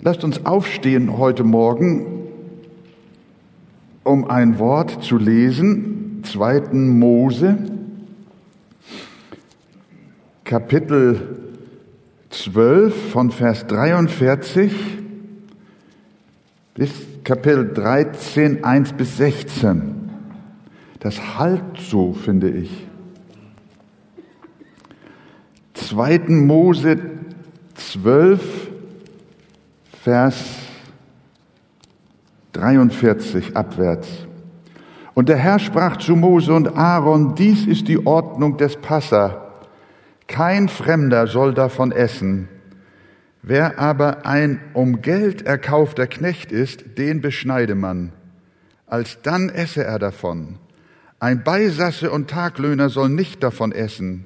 Lasst uns aufstehen heute Morgen, um ein Wort zu lesen. 2. Mose, Kapitel 12 von Vers 43 bis Kapitel 13, 1 bis 16. Das halt so, finde ich. 2. Mose 12, Vers 43 abwärts. Und der Herr sprach zu Mose und Aaron, dies ist die Ordnung des Passa. Kein Fremder soll davon essen. Wer aber ein um Geld erkaufter Knecht ist, den beschneide man. Alsdann esse er davon. Ein Beisasse und Taglöhner soll nicht davon essen.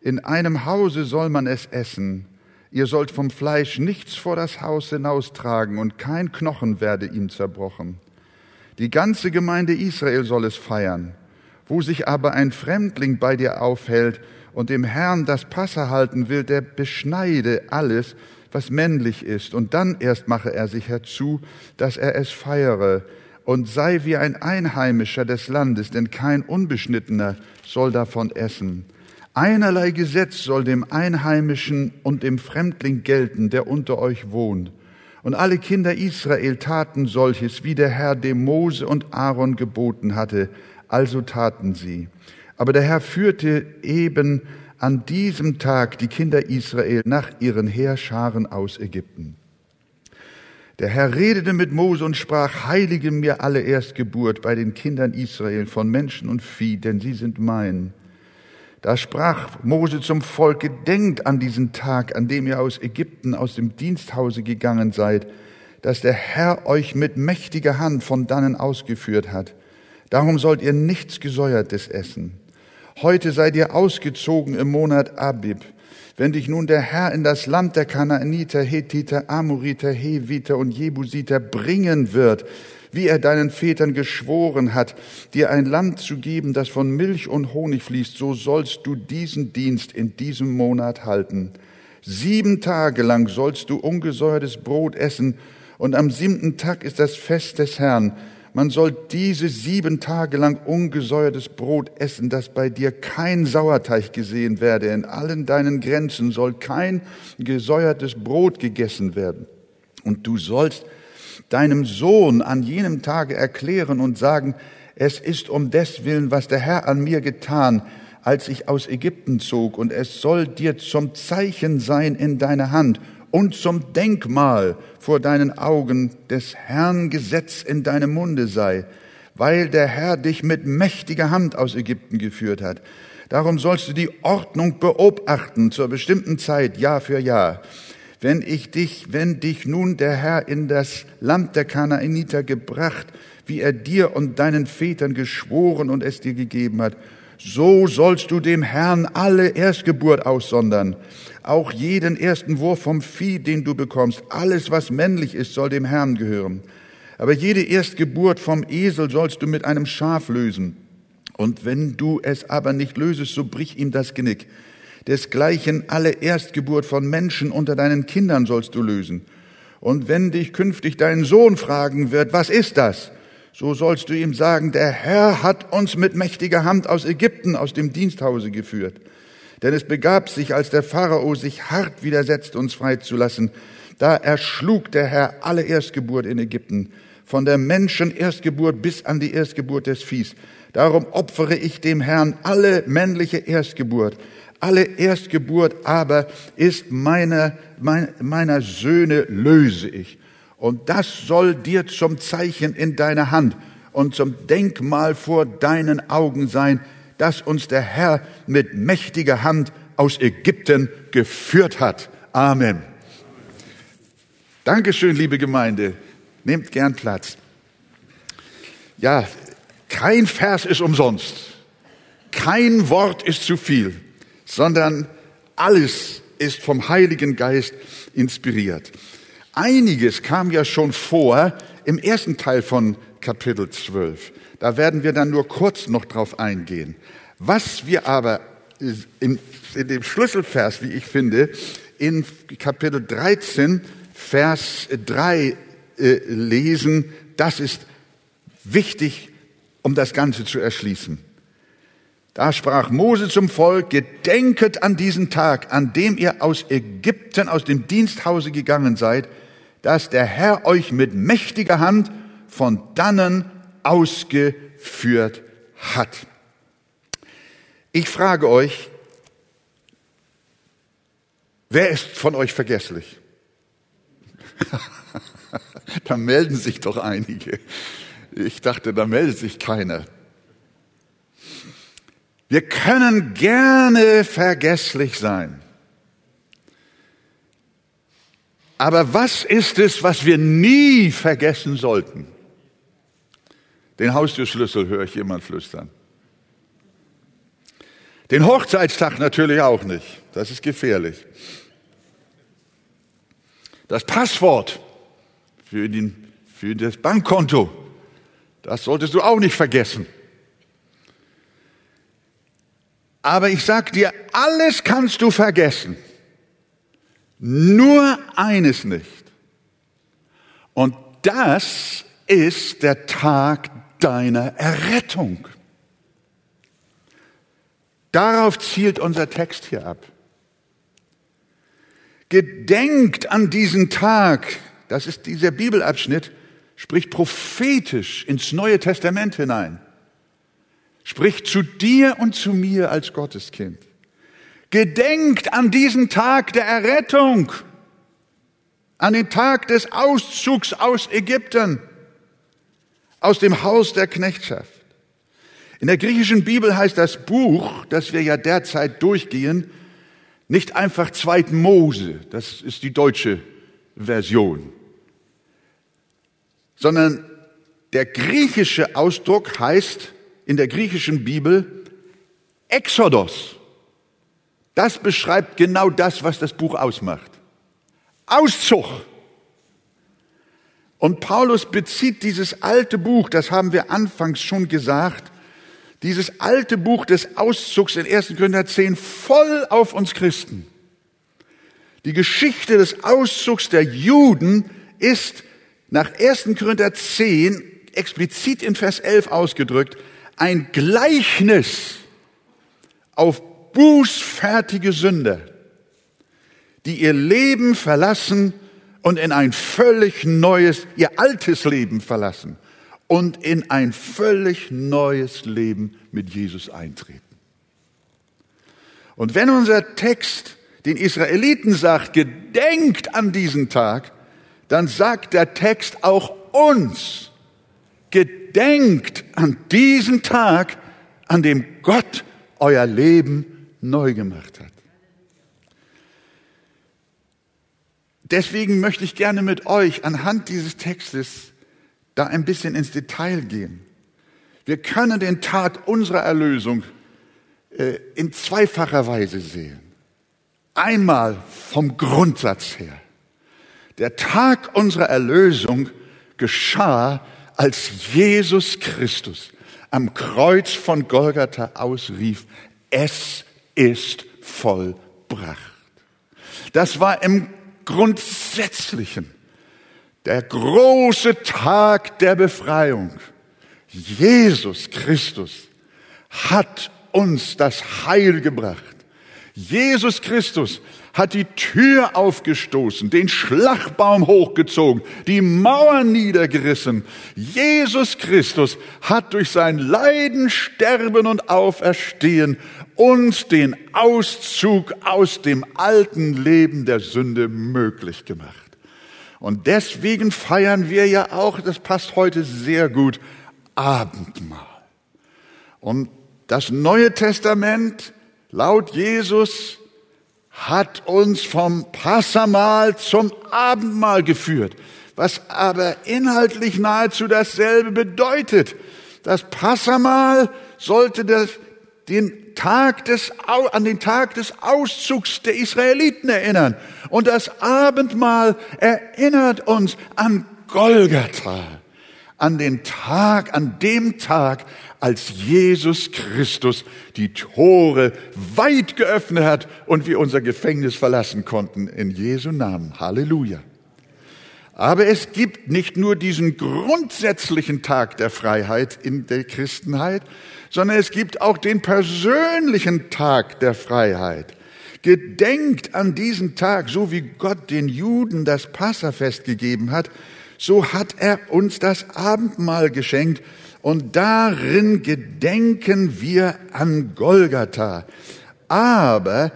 In einem Hause soll man es essen. Ihr sollt vom Fleisch nichts vor das Haus hinaustragen und kein Knochen werde ihm zerbrochen. Die ganze Gemeinde Israel soll es feiern. Wo sich aber ein Fremdling bei dir aufhält und dem Herrn das Passa halten will, der beschneide alles, was männlich ist, und dann erst mache er sich herzu, dass er es feiere und sei wie ein Einheimischer des Landes, denn kein Unbeschnittener soll davon essen. Einerlei Gesetz soll dem Einheimischen und dem Fremdling gelten, der unter euch wohnt. Und alle Kinder Israel taten solches, wie der Herr dem Mose und Aaron geboten hatte, also taten sie. Aber der Herr führte eben an diesem Tag die Kinder Israel nach ihren Heerscharen aus Ägypten. Der Herr redete mit Mose und sprach, heilige mir alle Erstgeburt bei den Kindern Israel von Menschen und Vieh, denn sie sind mein. Da sprach Mose zum Volke, denkt an diesen Tag, an dem ihr aus Ägypten, aus dem Diensthause gegangen seid, dass der Herr euch mit mächtiger Hand von dannen ausgeführt hat. Darum sollt ihr nichts Gesäuertes essen. Heute seid ihr ausgezogen im Monat Abib. Wenn dich nun der Herr in das Land der Kanaaniter, Hethiter, Amoriter, Heviter und Jebusiter bringen wird, wie er deinen Vätern geschworen hat, dir ein Land zu geben, das von Milch und Honig fließt, so sollst du diesen Dienst in diesem Monat halten. Sieben Tage lang sollst du ungesäuertes Brot essen, und am siebten Tag ist das Fest des Herrn. Man soll diese sieben Tage lang ungesäuertes Brot essen, dass bei dir kein Sauerteig gesehen werde. In allen deinen Grenzen soll kein gesäuertes Brot gegessen werden. Und du sollst deinem Sohn an jenem Tage erklären und sagen, es ist um deswillen, was der Herr an mir getan, als ich aus Ägypten zog, und es soll dir zum Zeichen sein in deiner Hand und zum Denkmal vor deinen Augen des Herrn Gesetz in deinem Munde sei, weil der Herr dich mit mächtiger Hand aus Ägypten geführt hat. Darum sollst du die Ordnung beobachten zur bestimmten Zeit, Jahr für Jahr wenn ich dich, wenn dich nun der Herr in das Land der Kanaaniter gebracht, wie er dir und deinen Vätern geschworen und es dir gegeben hat, so sollst du dem Herrn alle Erstgeburt aussondern, auch jeden ersten Wurf vom Vieh, den du bekommst. Alles, was männlich ist, soll dem Herrn gehören. Aber jede Erstgeburt vom Esel sollst du mit einem Schaf lösen. Und wenn du es aber nicht lösest, so brich ihm das Genick. Desgleichen alle Erstgeburt von Menschen unter deinen Kindern sollst du lösen. Und wenn dich künftig dein Sohn fragen wird, was ist das? So sollst du ihm sagen, der Herr hat uns mit mächtiger Hand aus Ägypten, aus dem Diensthause geführt. Denn es begab sich, als der Pharao sich hart widersetzt, uns freizulassen, da erschlug der Herr alle Erstgeburt in Ägypten, von der Menschen Erstgeburt bis an die Erstgeburt des Viehs. Darum opfere ich dem Herrn alle männliche Erstgeburt, alle Erstgeburt aber ist meiner, meiner Söhne löse ich. Und das soll dir zum Zeichen in deiner Hand und zum Denkmal vor deinen Augen sein, dass uns der Herr mit mächtiger Hand aus Ägypten geführt hat. Amen. Dankeschön, liebe Gemeinde. Nehmt gern Platz. Ja, kein Vers ist umsonst. Kein Wort ist zu viel sondern alles ist vom Heiligen Geist inspiriert. Einiges kam ja schon vor im ersten Teil von Kapitel 12. Da werden wir dann nur kurz noch drauf eingehen. Was wir aber in, in dem Schlüsselvers, wie ich finde, in Kapitel 13, Vers 3 äh, lesen. Das ist wichtig, um das Ganze zu erschließen. Da sprach Mose zum Volk, gedenket an diesen Tag, an dem ihr aus Ägypten, aus dem Diensthause gegangen seid, dass der Herr euch mit mächtiger Hand von dannen ausgeführt hat. Ich frage euch, wer ist von euch vergesslich? da melden sich doch einige. Ich dachte, da meldet sich keiner. Wir können gerne vergesslich sein. Aber was ist es, was wir nie vergessen sollten? Den Haustürschlüssel höre ich jemand flüstern. Den Hochzeitstag natürlich auch nicht. Das ist gefährlich. Das Passwort für, den, für das Bankkonto, das solltest du auch nicht vergessen. Aber ich sag dir, alles kannst du vergessen. Nur eines nicht. Und das ist der Tag deiner Errettung. Darauf zielt unser Text hier ab. Gedenkt an diesen Tag, das ist dieser Bibelabschnitt, spricht prophetisch ins Neue Testament hinein. Spricht zu dir und zu mir als Gotteskind. Gedenkt an diesen Tag der Errettung, an den Tag des Auszugs aus Ägypten, aus dem Haus der Knechtschaft. In der griechischen Bibel heißt das Buch, das wir ja derzeit durchgehen, nicht einfach Zweit Mose, das ist die deutsche Version, sondern der griechische Ausdruck heißt in der griechischen Bibel Exodus. Das beschreibt genau das, was das Buch ausmacht. Auszug. Und Paulus bezieht dieses alte Buch, das haben wir anfangs schon gesagt, dieses alte Buch des Auszugs in 1. Korinther 10 voll auf uns Christen. Die Geschichte des Auszugs der Juden ist nach 1. Korinther 10 explizit in Vers 11 ausgedrückt ein Gleichnis auf bußfertige Sünder, die ihr Leben verlassen und in ein völlig neues, ihr altes Leben verlassen und in ein völlig neues Leben mit Jesus eintreten. Und wenn unser Text den Israeliten sagt, gedenkt an diesen Tag, dann sagt der Text auch uns, gedenkt an diesen Tag, an dem Gott euer Leben neu gemacht hat. Deswegen möchte ich gerne mit euch anhand dieses Textes da ein bisschen ins Detail gehen. Wir können den Tag unserer Erlösung äh, in zweifacher Weise sehen. Einmal vom Grundsatz her. Der Tag unserer Erlösung geschah, als Jesus Christus am Kreuz von Golgatha ausrief, es ist vollbracht. Das war im Grundsätzlichen der große Tag der Befreiung. Jesus Christus hat uns das Heil gebracht. Jesus Christus hat die Tür aufgestoßen, den Schlagbaum hochgezogen, die Mauern niedergerissen. Jesus Christus hat durch sein Leiden, Sterben und Auferstehen uns den Auszug aus dem alten Leben der Sünde möglich gemacht. Und deswegen feiern wir ja auch, das passt heute sehr gut, Abendmahl. Und das Neue Testament laut Jesus hat uns vom Passamal zum Abendmahl geführt, was aber inhaltlich nahezu dasselbe bedeutet. Das Passamal sollte das, den Tag des, an den Tag des Auszugs der Israeliten erinnern. Und das Abendmahl erinnert uns an Golgatha, an den Tag, an dem Tag, als Jesus Christus die Tore weit geöffnet hat und wir unser Gefängnis verlassen konnten. In Jesu Namen. Halleluja. Aber es gibt nicht nur diesen grundsätzlichen Tag der Freiheit in der Christenheit, sondern es gibt auch den persönlichen Tag der Freiheit. Gedenkt an diesen Tag, so wie Gott den Juden das Passafest gegeben hat, so hat er uns das Abendmahl geschenkt und darin gedenken wir an Golgatha. Aber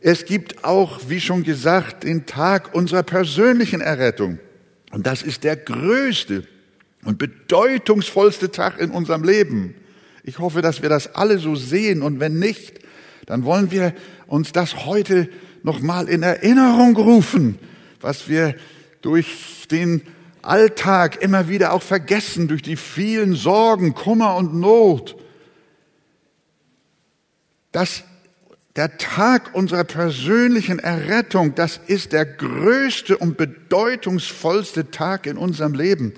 es gibt auch, wie schon gesagt, den Tag unserer persönlichen Errettung. Und das ist der größte und bedeutungsvollste Tag in unserem Leben. Ich hoffe, dass wir das alle so sehen und wenn nicht, dann wollen wir uns das heute nochmal in Erinnerung rufen, was wir durch den Alltag immer wieder auch vergessen, durch die vielen Sorgen, Kummer und Not. Das der Tag unserer persönlichen Errettung, das ist der größte und bedeutungsvollste Tag in unserem Leben.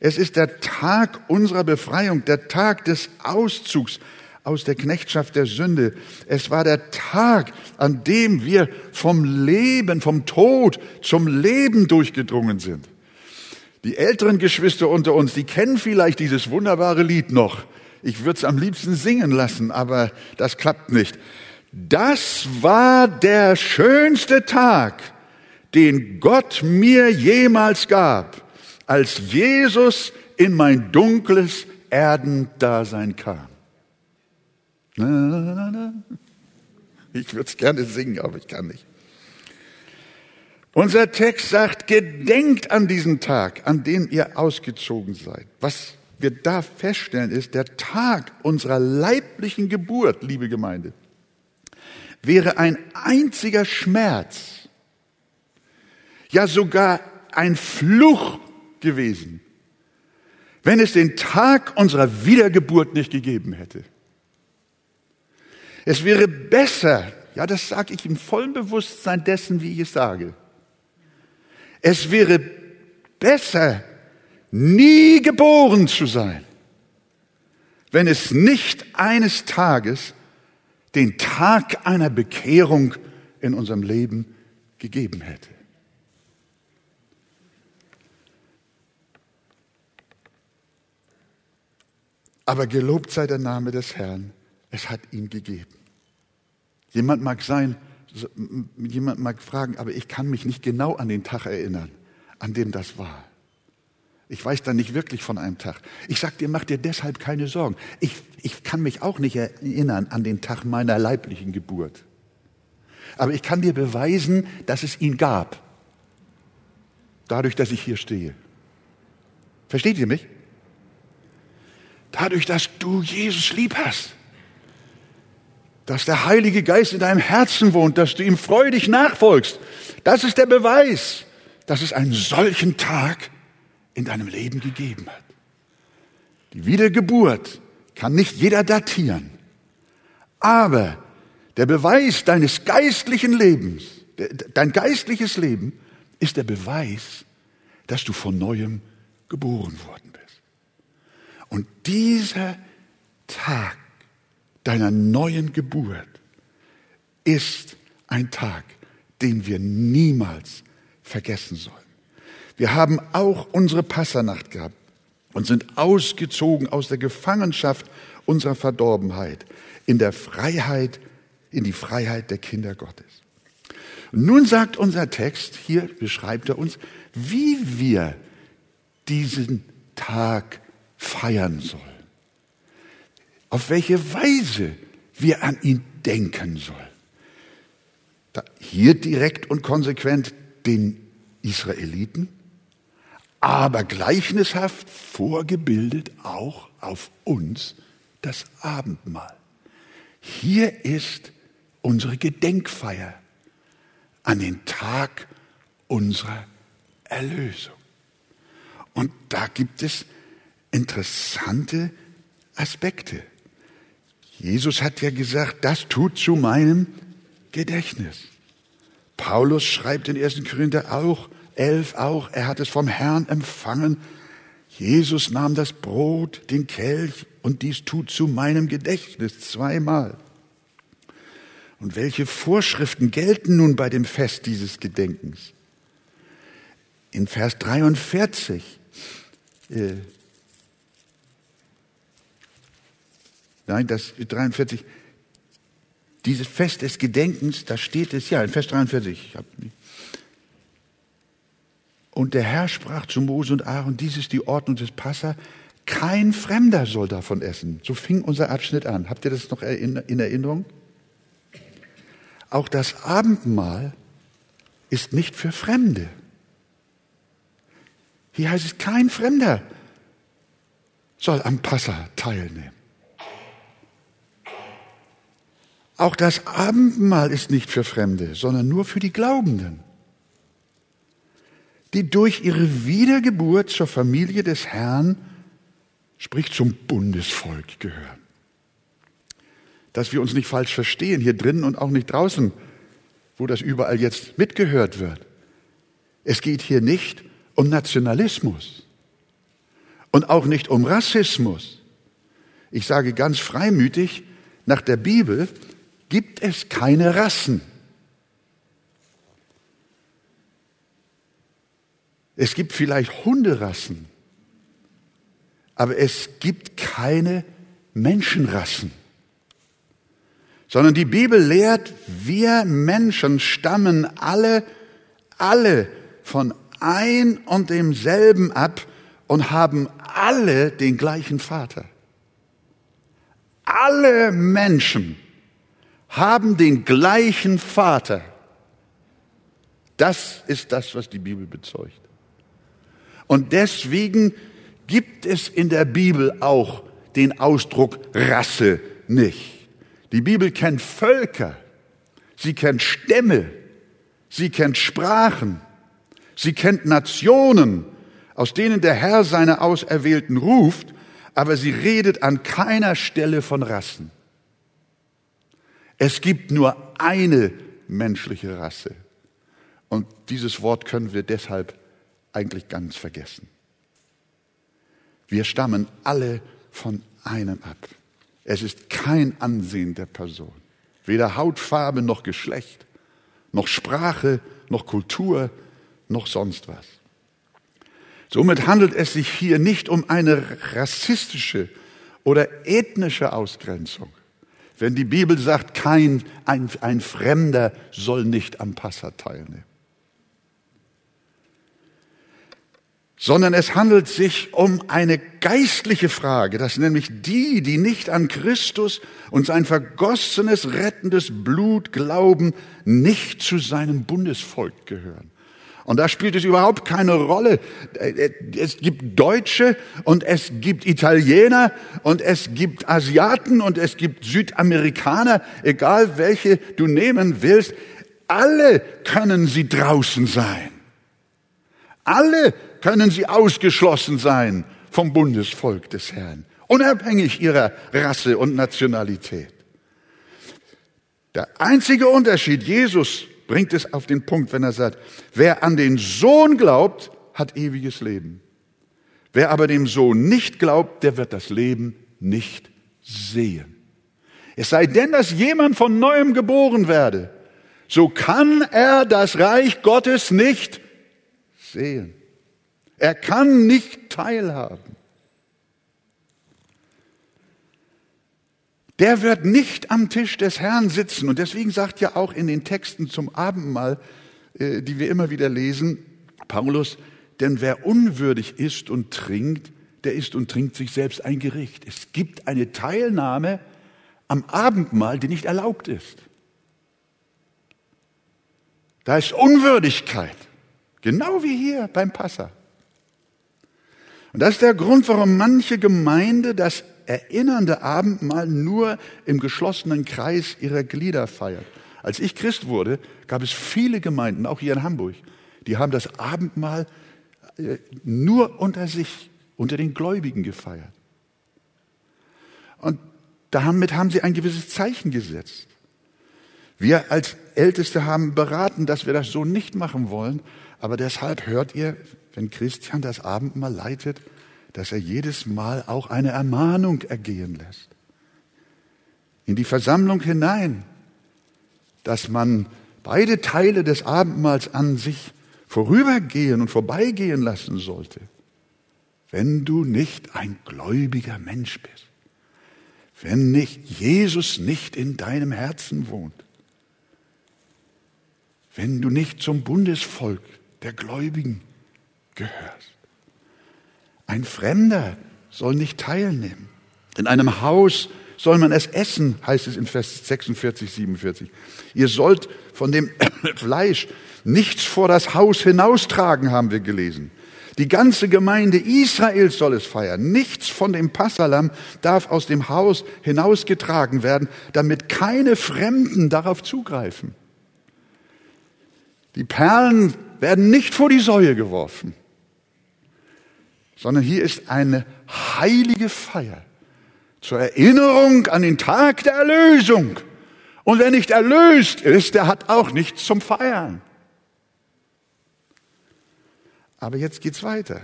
Es ist der Tag unserer Befreiung, der Tag des Auszugs aus der Knechtschaft der Sünde. Es war der Tag, an dem wir vom Leben, vom Tod zum Leben durchgedrungen sind. Die älteren Geschwister unter uns, die kennen vielleicht dieses wunderbare Lied noch. Ich würde es am liebsten singen lassen, aber das klappt nicht. Das war der schönste Tag, den Gott mir jemals gab, als Jesus in mein dunkles Erdendasein kam. Ich würde es gerne singen, aber ich kann nicht. Unser Text sagt, gedenkt an diesen Tag, an dem ihr ausgezogen seid. Was wir da feststellen, ist der Tag unserer leiblichen Geburt, liebe Gemeinde wäre ein einziger Schmerz, ja sogar ein Fluch gewesen, wenn es den Tag unserer Wiedergeburt nicht gegeben hätte. Es wäre besser, ja das sage ich im vollen Bewusstsein dessen, wie ich es sage, es wäre besser, nie geboren zu sein, wenn es nicht eines Tages den Tag einer Bekehrung in unserem Leben gegeben hätte. Aber gelobt sei der Name des Herrn, es hat ihn gegeben. Jemand mag sein, jemand mag fragen, aber ich kann mich nicht genau an den Tag erinnern, an dem das war. Ich weiß da nicht wirklich von einem Tag. Ich sag dir, mach dir deshalb keine Sorgen. Ich, ich kann mich auch nicht erinnern an den Tag meiner leiblichen Geburt. Aber ich kann dir beweisen, dass es ihn gab. Dadurch, dass ich hier stehe. Versteht ihr mich? Dadurch, dass du Jesus lieb hast. Dass der Heilige Geist in deinem Herzen wohnt, dass du ihm freudig nachfolgst. Das ist der Beweis, dass es einen solchen Tag in deinem Leben gegeben hat. Die Wiedergeburt kann nicht jeder datieren, aber der Beweis deines geistlichen Lebens, dein geistliches Leben ist der Beweis, dass du von neuem geboren worden bist. Und dieser Tag deiner neuen Geburt ist ein Tag, den wir niemals vergessen sollen. Wir haben auch unsere Passernacht gehabt und sind ausgezogen aus der Gefangenschaft unserer Verdorbenheit in der Freiheit, in die Freiheit der Kinder Gottes. nun sagt unser Text, hier beschreibt er uns, wie wir diesen Tag feiern sollen. Auf welche Weise wir an ihn denken sollen. hier direkt und konsequent den Israeliten, aber gleichnishaft vorgebildet auch auf uns das Abendmahl. Hier ist unsere Gedenkfeier an den Tag unserer Erlösung. Und da gibt es interessante Aspekte. Jesus hat ja gesagt, das tut zu meinem Gedächtnis. Paulus schreibt in 1. Korinther auch, 11 auch, er hat es vom Herrn empfangen. Jesus nahm das Brot, den Kelch und dies tut zu meinem Gedächtnis zweimal. Und welche Vorschriften gelten nun bei dem Fest dieses Gedenkens? in Vers 43. Äh, nein, das 43. Dieses Fest des Gedenkens, da steht es ja in Vers 43. Und der Herr sprach zu Mose und Aaron, dies ist die Ordnung des Passa, kein Fremder soll davon essen. So fing unser Abschnitt an. Habt ihr das noch in Erinnerung? Auch das Abendmahl ist nicht für Fremde. Hier heißt es, kein Fremder soll am Passa teilnehmen. Auch das Abendmahl ist nicht für Fremde, sondern nur für die Glaubenden, die durch ihre Wiedergeburt zur Familie des Herrn sprich zum Bundesvolk gehören. Dass wir uns nicht falsch verstehen, hier drinnen und auch nicht draußen, wo das überall jetzt mitgehört wird. Es geht hier nicht um Nationalismus und auch nicht um Rassismus. Ich sage ganz freimütig, nach der Bibel gibt es keine Rassen. Es gibt vielleicht Hunderassen, aber es gibt keine Menschenrassen. Sondern die Bibel lehrt, wir Menschen stammen alle, alle von ein und demselben ab und haben alle den gleichen Vater. Alle Menschen haben den gleichen Vater. Das ist das, was die Bibel bezeugt. Und deswegen gibt es in der Bibel auch den Ausdruck Rasse nicht. Die Bibel kennt Völker, sie kennt Stämme, sie kennt Sprachen, sie kennt Nationen, aus denen der Herr seine Auserwählten ruft, aber sie redet an keiner Stelle von Rassen. Es gibt nur eine menschliche Rasse. Und dieses Wort können wir deshalb eigentlich ganz vergessen. Wir stammen alle von einem ab. Es ist kein Ansehen der Person. Weder Hautfarbe noch Geschlecht, noch Sprache, noch Kultur, noch sonst was. Somit handelt es sich hier nicht um eine rassistische oder ethnische Ausgrenzung. Wenn die Bibel sagt, kein, ein, ein Fremder soll nicht am Passa teilnehmen. sondern es handelt sich um eine geistliche Frage, dass nämlich die, die nicht an Christus und sein vergossenes, rettendes Blut glauben, nicht zu seinem Bundesvolk gehören. Und da spielt es überhaupt keine Rolle. Es gibt Deutsche und es gibt Italiener und es gibt Asiaten und es gibt Südamerikaner, egal welche du nehmen willst. Alle können sie draußen sein. Alle können sie ausgeschlossen sein vom Bundesvolk des Herrn, unabhängig ihrer Rasse und Nationalität. Der einzige Unterschied, Jesus bringt es auf den Punkt, wenn er sagt, wer an den Sohn glaubt, hat ewiges Leben. Wer aber dem Sohn nicht glaubt, der wird das Leben nicht sehen. Es sei denn, dass jemand von neuem geboren werde, so kann er das Reich Gottes nicht sehen. Er kann nicht teilhaben. Der wird nicht am Tisch des Herrn sitzen. Und deswegen sagt ja auch in den Texten zum Abendmahl, äh, die wir immer wieder lesen, Paulus, denn wer unwürdig isst und trinkt, der isst und trinkt sich selbst ein Gericht. Es gibt eine Teilnahme am Abendmahl, die nicht erlaubt ist. Da ist Unwürdigkeit, genau wie hier beim Passa. Und das ist der Grund, warum manche Gemeinde das erinnernde Abendmahl nur im geschlossenen Kreis ihrer Glieder feiert. Als ich Christ wurde, gab es viele Gemeinden, auch hier in Hamburg, die haben das Abendmahl äh, nur unter sich, unter den Gläubigen gefeiert. Und damit haben sie ein gewisses Zeichen gesetzt. Wir als Älteste haben beraten, dass wir das so nicht machen wollen, aber deshalb hört ihr, wenn Christian das Abendmahl leitet, dass er jedes Mal auch eine Ermahnung ergehen lässt. In die Versammlung hinein, dass man beide Teile des Abendmahls an sich vorübergehen und vorbeigehen lassen sollte, wenn du nicht ein gläubiger Mensch bist, wenn nicht Jesus nicht in deinem Herzen wohnt, wenn du nicht zum Bundesvolk der Gläubigen gehörst. Ein Fremder soll nicht teilnehmen. In einem Haus soll man es essen, heißt es in Vers 46, 47. Ihr sollt von dem Fleisch nichts vor das Haus hinaustragen, haben wir gelesen. Die ganze Gemeinde Israels soll es feiern. Nichts von dem Passalam darf aus dem Haus hinausgetragen werden, damit keine Fremden darauf zugreifen. Die Perlen werden nicht vor die Säue geworfen sondern hier ist eine heilige Feier zur Erinnerung an den Tag der Erlösung. Und wer nicht erlöst ist, der hat auch nichts zum Feiern. Aber jetzt geht's weiter.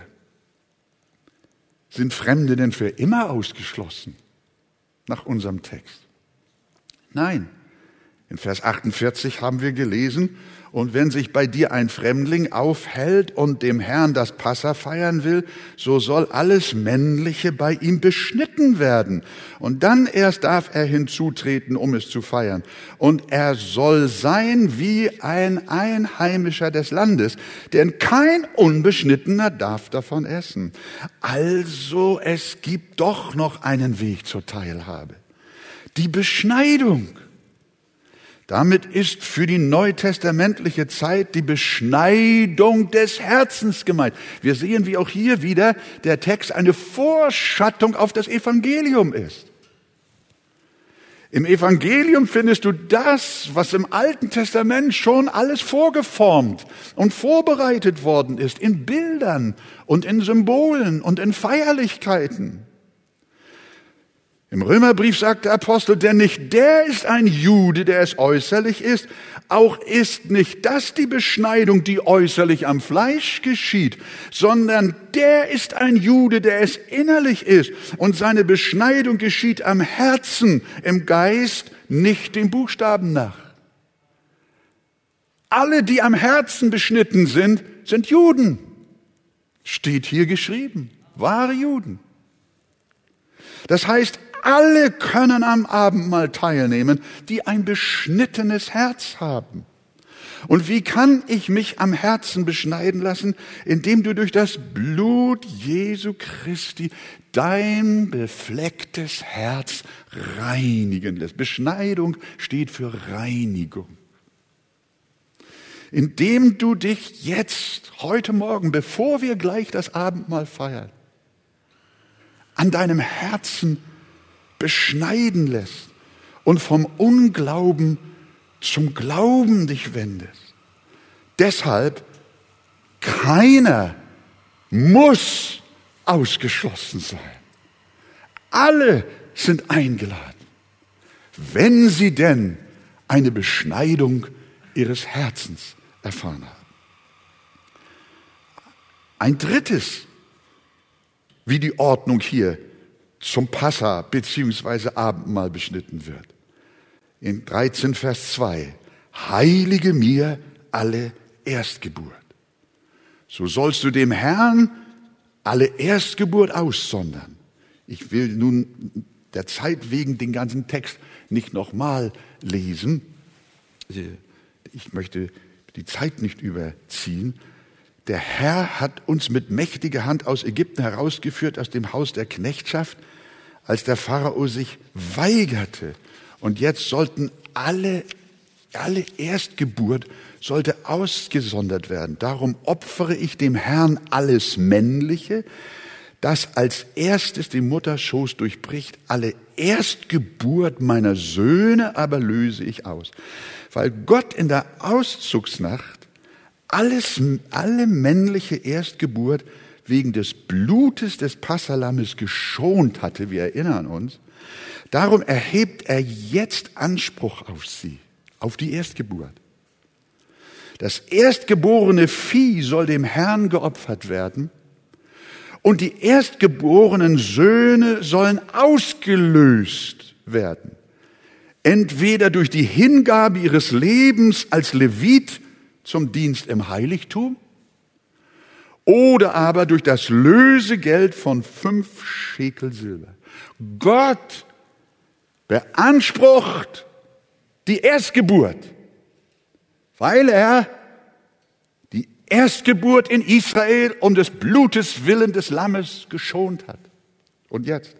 Sind Fremde denn für immer ausgeschlossen nach unserem Text? Nein. In Vers 48 haben wir gelesen, und wenn sich bei dir ein Fremdling aufhält und dem Herrn das Passa feiern will, so soll alles Männliche bei ihm beschnitten werden. Und dann erst darf er hinzutreten, um es zu feiern. Und er soll sein wie ein Einheimischer des Landes, denn kein Unbeschnittener darf davon essen. Also es gibt doch noch einen Weg zur Teilhabe. Die Beschneidung. Damit ist für die neutestamentliche Zeit die Beschneidung des Herzens gemeint. Wir sehen, wie auch hier wieder der Text eine Vorschattung auf das Evangelium ist. Im Evangelium findest du das, was im Alten Testament schon alles vorgeformt und vorbereitet worden ist, in Bildern und in Symbolen und in Feierlichkeiten. Im Römerbrief sagt der Apostel, denn nicht der ist ein Jude, der es äußerlich ist, auch ist nicht das die Beschneidung, die äußerlich am Fleisch geschieht, sondern der ist ein Jude, der es innerlich ist. Und seine Beschneidung geschieht am Herzen, im Geist, nicht den Buchstaben nach. Alle, die am Herzen beschnitten sind, sind Juden. Steht hier geschrieben. Wahre Juden. Das heißt, alle können am Abendmahl teilnehmen, die ein beschnittenes Herz haben. Und wie kann ich mich am Herzen beschneiden lassen, indem du durch das Blut Jesu Christi dein beflecktes Herz reinigen lässt. Beschneidung steht für Reinigung. Indem du dich jetzt, heute Morgen, bevor wir gleich das Abendmahl feiern, an deinem Herzen beschneiden lässt und vom Unglauben zum Glauben dich wendest. Deshalb, keiner muss ausgeschlossen sein. Alle sind eingeladen, wenn sie denn eine Beschneidung ihres Herzens erfahren haben. Ein drittes, wie die Ordnung hier zum Passa beziehungsweise Abendmahl beschnitten wird. In 13 Vers 2. Heilige mir alle Erstgeburt. So sollst du dem Herrn alle Erstgeburt aussondern. Ich will nun der Zeit wegen den ganzen Text nicht nochmal lesen. Ich möchte die Zeit nicht überziehen. Der Herr hat uns mit mächtiger Hand aus Ägypten herausgeführt, aus dem Haus der Knechtschaft, als der Pharao sich weigerte. Und jetzt sollten alle, alle Erstgeburt sollte ausgesondert werden. Darum opfere ich dem Herrn alles Männliche, das als erstes die Mutterschoß durchbricht. Alle Erstgeburt meiner Söhne aber löse ich aus. Weil Gott in der Auszugsnacht alles, alle männliche Erstgeburt wegen des Blutes des Passalammes geschont hatte, wir erinnern uns, darum erhebt er jetzt Anspruch auf sie, auf die Erstgeburt. Das erstgeborene Vieh soll dem Herrn geopfert werden und die erstgeborenen Söhne sollen ausgelöst werden. Entweder durch die Hingabe ihres Lebens als Levit zum Dienst im Heiligtum, oder aber durch das Lösegeld von fünf Schekel Silber. Gott beansprucht die Erstgeburt, weil er die Erstgeburt in Israel um des Blutes willen des Lammes geschont hat. Und jetzt?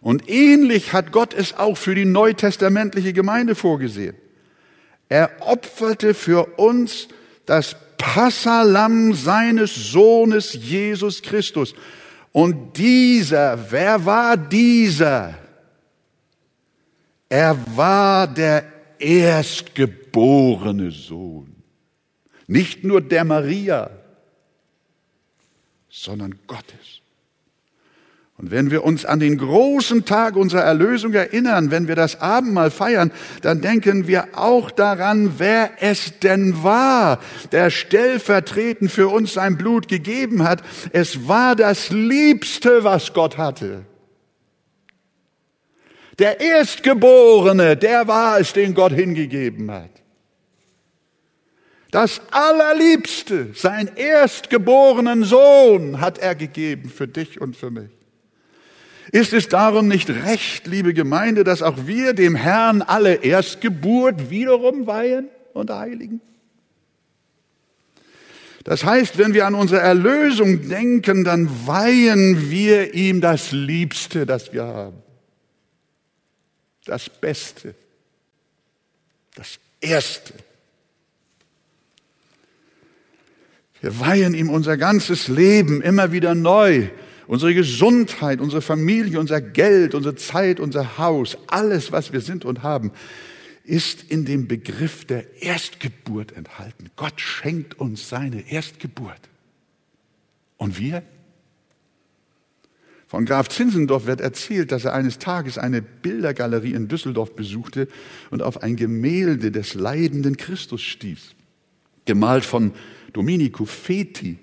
Und ähnlich hat Gott es auch für die neutestamentliche Gemeinde vorgesehen. Er opferte für uns das Passalam seines Sohnes Jesus Christus. Und dieser, wer war dieser? Er war der erstgeborene Sohn. Nicht nur der Maria, sondern Gottes. Und wenn wir uns an den großen Tag unserer Erlösung erinnern, wenn wir das Abendmahl feiern, dann denken wir auch daran, wer es denn war, der stellvertretend für uns sein Blut gegeben hat. Es war das Liebste, was Gott hatte. Der Erstgeborene, der war es, den Gott hingegeben hat. Das Allerliebste, sein erstgeborenen Sohn hat er gegeben für dich und für mich. Ist es darum nicht recht, liebe Gemeinde, dass auch wir dem Herrn alle Erstgeburt wiederum weihen und heiligen? Das heißt, wenn wir an unsere Erlösung denken, dann weihen wir ihm das Liebste, das wir haben. Das Beste. Das Erste. Wir weihen ihm unser ganzes Leben immer wieder neu unsere Gesundheit, unsere Familie, unser Geld, unsere Zeit, unser Haus, alles, was wir sind und haben, ist in dem Begriff der Erstgeburt enthalten. Gott schenkt uns seine Erstgeburt. Und wir? Von Graf Zinzendorf wird erzählt, dass er eines Tages eine Bildergalerie in Düsseldorf besuchte und auf ein Gemälde des leidenden Christus stieß, gemalt von Domenico Feti.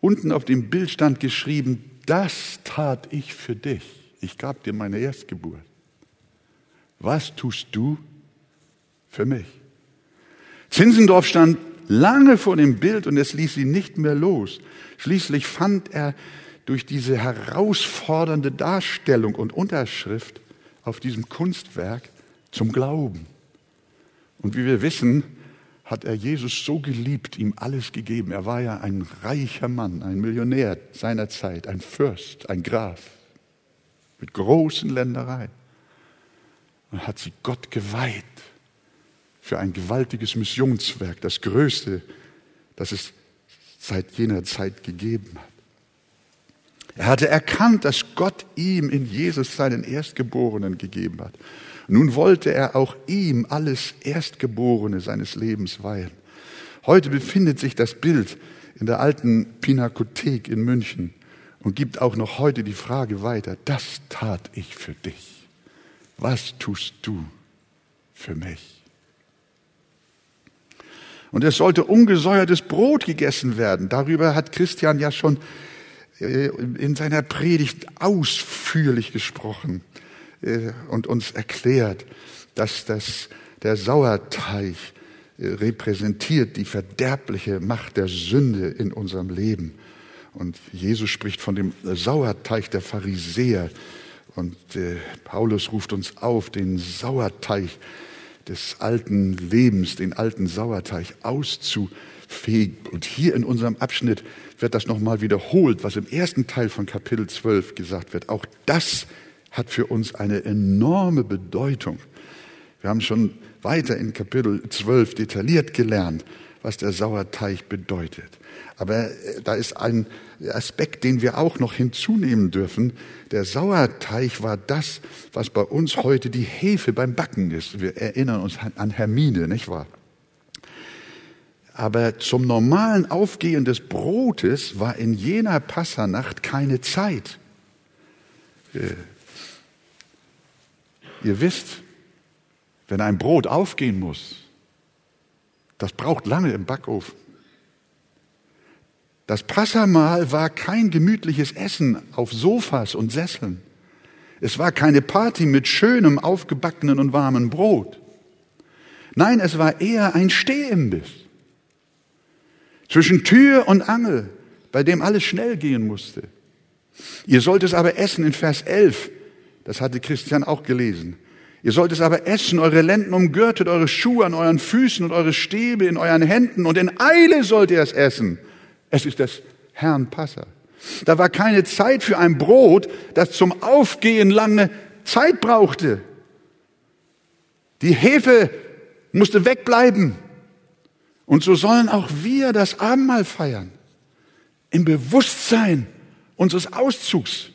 Unten auf dem Bild stand geschrieben, das tat ich für dich. Ich gab dir meine Erstgeburt. Was tust du für mich? Zinzendorf stand lange vor dem Bild und es ließ ihn nicht mehr los. Schließlich fand er durch diese herausfordernde Darstellung und Unterschrift auf diesem Kunstwerk zum Glauben. Und wie wir wissen, hat er Jesus so geliebt, ihm alles gegeben. Er war ja ein reicher Mann, ein Millionär seiner Zeit, ein Fürst, ein Graf mit großen Ländereien und hat sie Gott geweiht für ein gewaltiges Missionswerk, das größte, das es seit jener Zeit gegeben hat. Er hatte erkannt, dass Gott ihm in Jesus seinen Erstgeborenen gegeben hat. Nun wollte er auch ihm alles Erstgeborene seines Lebens weihen. Heute befindet sich das Bild in der alten Pinakothek in München und gibt auch noch heute die Frage weiter, das tat ich für dich. Was tust du für mich? Und es sollte ungesäuertes Brot gegessen werden. Darüber hat Christian ja schon äh, in seiner Predigt ausführlich gesprochen. Äh, und uns erklärt, dass das, der Sauerteig äh, repräsentiert die verderbliche Macht der Sünde in unserem Leben. Und Jesus spricht von dem Sauerteig der Pharisäer. Und äh, Paulus ruft uns auf, den Sauerteig des alten Lebens, den alten Sauerteig auszufegen. Und hier in unserem Abschnitt wird das nochmal wiederholt, was im ersten Teil von Kapitel 12 gesagt wird. Auch das hat für uns eine enorme Bedeutung. Wir haben schon weiter in Kapitel 12 detailliert gelernt, was der Sauerteig bedeutet. Aber äh, da ist ein Aspekt, den wir auch noch hinzunehmen dürfen. Der Sauerteig war das, was bei uns heute die Hefe beim Backen ist. Wir erinnern uns an Hermine, nicht wahr? Aber zum normalen Aufgehen des Brotes war in jener Passanacht keine Zeit. Ihr wisst, wenn ein Brot aufgehen muss, das braucht lange im Backofen. Das Passamal war kein gemütliches Essen auf Sofas und Sesseln. Es war keine Party mit schönem, aufgebackenen und warmem Brot. Nein, es war eher ein Stehimbiss. Zwischen Tür und Angel bei dem alles schnell gehen musste. Ihr sollt es aber essen in Vers 11. Das hatte Christian auch gelesen. Ihr sollt es aber essen, eure Lenden umgürtet, eure Schuhe an euren Füßen und eure Stäbe in euren Händen und in Eile sollt ihr es essen. Es ist das Herrn Passa. Da war keine Zeit für ein Brot, das zum Aufgehen lange Zeit brauchte. Die Hefe musste wegbleiben. Und so sollen auch wir das Abendmahl feiern. Im Bewusstsein unseres Auszugs.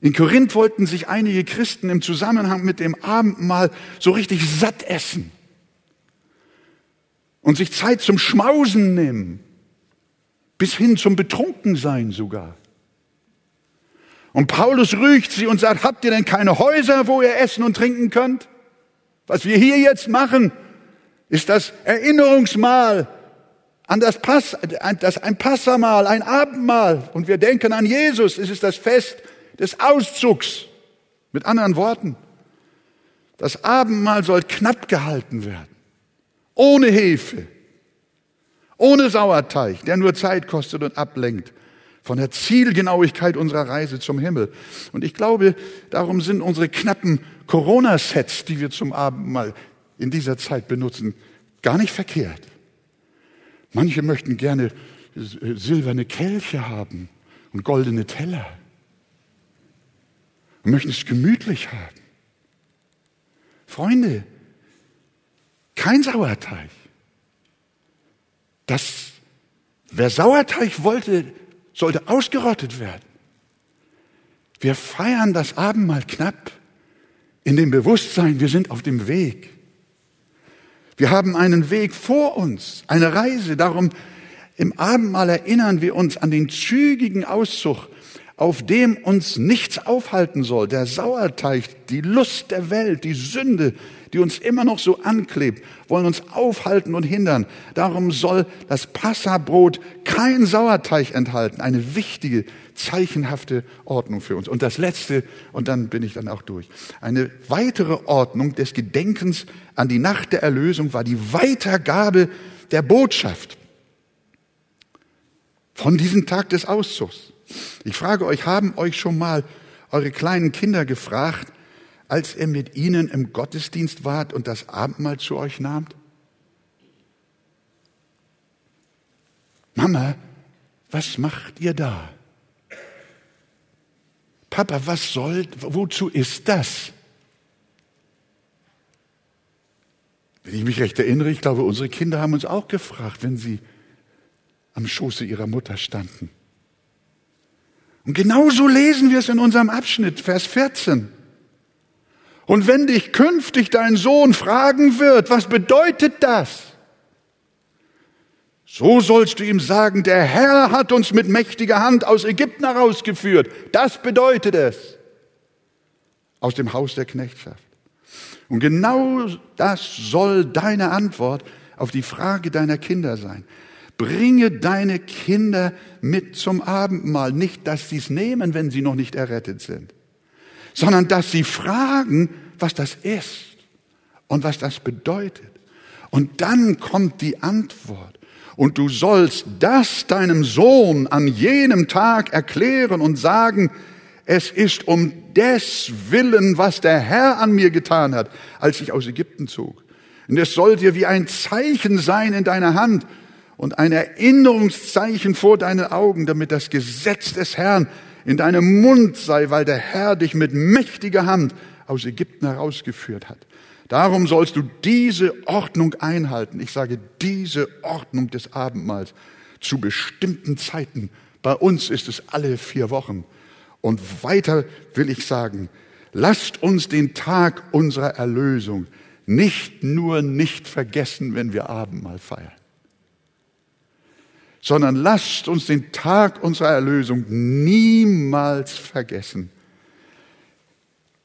In Korinth wollten sich einige Christen im Zusammenhang mit dem Abendmahl so richtig satt essen und sich Zeit zum Schmausen nehmen, bis hin zum Betrunkensein sogar. Und Paulus rügt sie und sagt, habt ihr denn keine Häuser, wo ihr essen und trinken könnt? Was wir hier jetzt machen, ist das Erinnerungsmahl an das Pass, das ein Passamal, ein Abendmahl. Und wir denken an Jesus. Es ist das Fest des Auszugs. Mit anderen Worten, das Abendmahl soll knapp gehalten werden. Ohne Hefe. Ohne Sauerteig, der nur Zeit kostet und ablenkt von der Zielgenauigkeit unserer Reise zum Himmel. Und ich glaube, darum sind unsere knappen Corona-Sets, die wir zum Abendmahl in dieser Zeit benutzen, gar nicht verkehrt. Manche möchten gerne silberne Kelche haben und goldene Teller und möchten es gemütlich haben. Freunde, kein Sauerteig. Das, wer Sauerteig wollte, sollte ausgerottet werden. Wir feiern das Abendmahl knapp in dem Bewusstsein, wir sind auf dem Weg. Wir haben einen Weg vor uns, eine Reise. Darum im Abendmahl erinnern wir uns an den zügigen Auszug, auf dem uns nichts aufhalten soll. Der Sauerteig, die Lust der Welt, die Sünde, die uns immer noch so anklebt, wollen uns aufhalten und hindern. Darum soll das Passabrot kein Sauerteig enthalten. Eine wichtige, zeichenhafte Ordnung für uns. Und das Letzte, und dann bin ich dann auch durch. Eine weitere Ordnung des Gedenkens an die Nacht der Erlösung war die Weitergabe der Botschaft von diesem Tag des Auszugs. Ich frage euch, haben euch schon mal eure kleinen Kinder gefragt, als er mit ihnen im Gottesdienst wart und das Abendmahl zu euch nahmt? Mama, was macht ihr da? Papa, was soll, wozu ist das? Wenn ich mich recht erinnere, ich glaube, unsere Kinder haben uns auch gefragt, wenn sie am Schoße ihrer Mutter standen. Und genauso lesen wir es in unserem Abschnitt, Vers 14. Und wenn dich künftig dein Sohn fragen wird, was bedeutet das? So sollst du ihm sagen, der Herr hat uns mit mächtiger Hand aus Ägypten herausgeführt. Das bedeutet es. Aus dem Haus der Knechtschaft. Und genau das soll deine Antwort auf die Frage deiner Kinder sein. Bringe deine Kinder mit zum Abendmahl. Nicht, dass sie es nehmen, wenn sie noch nicht errettet sind sondern dass sie fragen, was das ist und was das bedeutet. Und dann kommt die Antwort. Und du sollst das deinem Sohn an jenem Tag erklären und sagen, es ist um des Willen, was der Herr an mir getan hat, als ich aus Ägypten zog. Und es soll dir wie ein Zeichen sein in deiner Hand und ein Erinnerungszeichen vor deinen Augen, damit das Gesetz des Herrn in deinem Mund sei, weil der Herr dich mit mächtiger Hand aus Ägypten herausgeführt hat. Darum sollst du diese Ordnung einhalten. Ich sage diese Ordnung des Abendmahls zu bestimmten Zeiten. Bei uns ist es alle vier Wochen. Und weiter will ich sagen, lasst uns den Tag unserer Erlösung nicht nur nicht vergessen, wenn wir Abendmahl feiern sondern lasst uns den Tag unserer Erlösung niemals vergessen.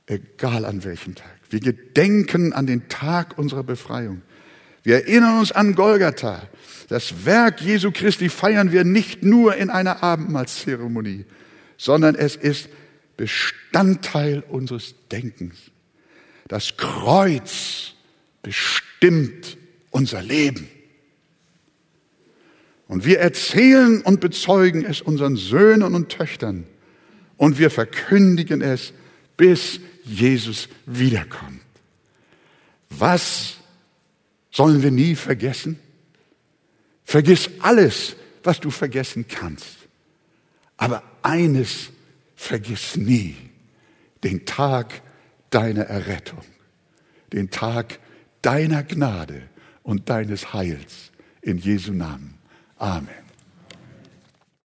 Egal an welchem Tag. Wir gedenken an den Tag unserer Befreiung. Wir erinnern uns an Golgatha. Das Werk Jesu Christi feiern wir nicht nur in einer Abendmahlzeremonie, sondern es ist Bestandteil unseres Denkens. Das Kreuz bestimmt unser Leben. Und wir erzählen und bezeugen es unseren Söhnen und Töchtern. Und wir verkündigen es, bis Jesus wiederkommt. Was sollen wir nie vergessen? Vergiss alles, was du vergessen kannst. Aber eines vergiss nie, den Tag deiner Errettung, den Tag deiner Gnade und deines Heils. In Jesu Namen. Amen.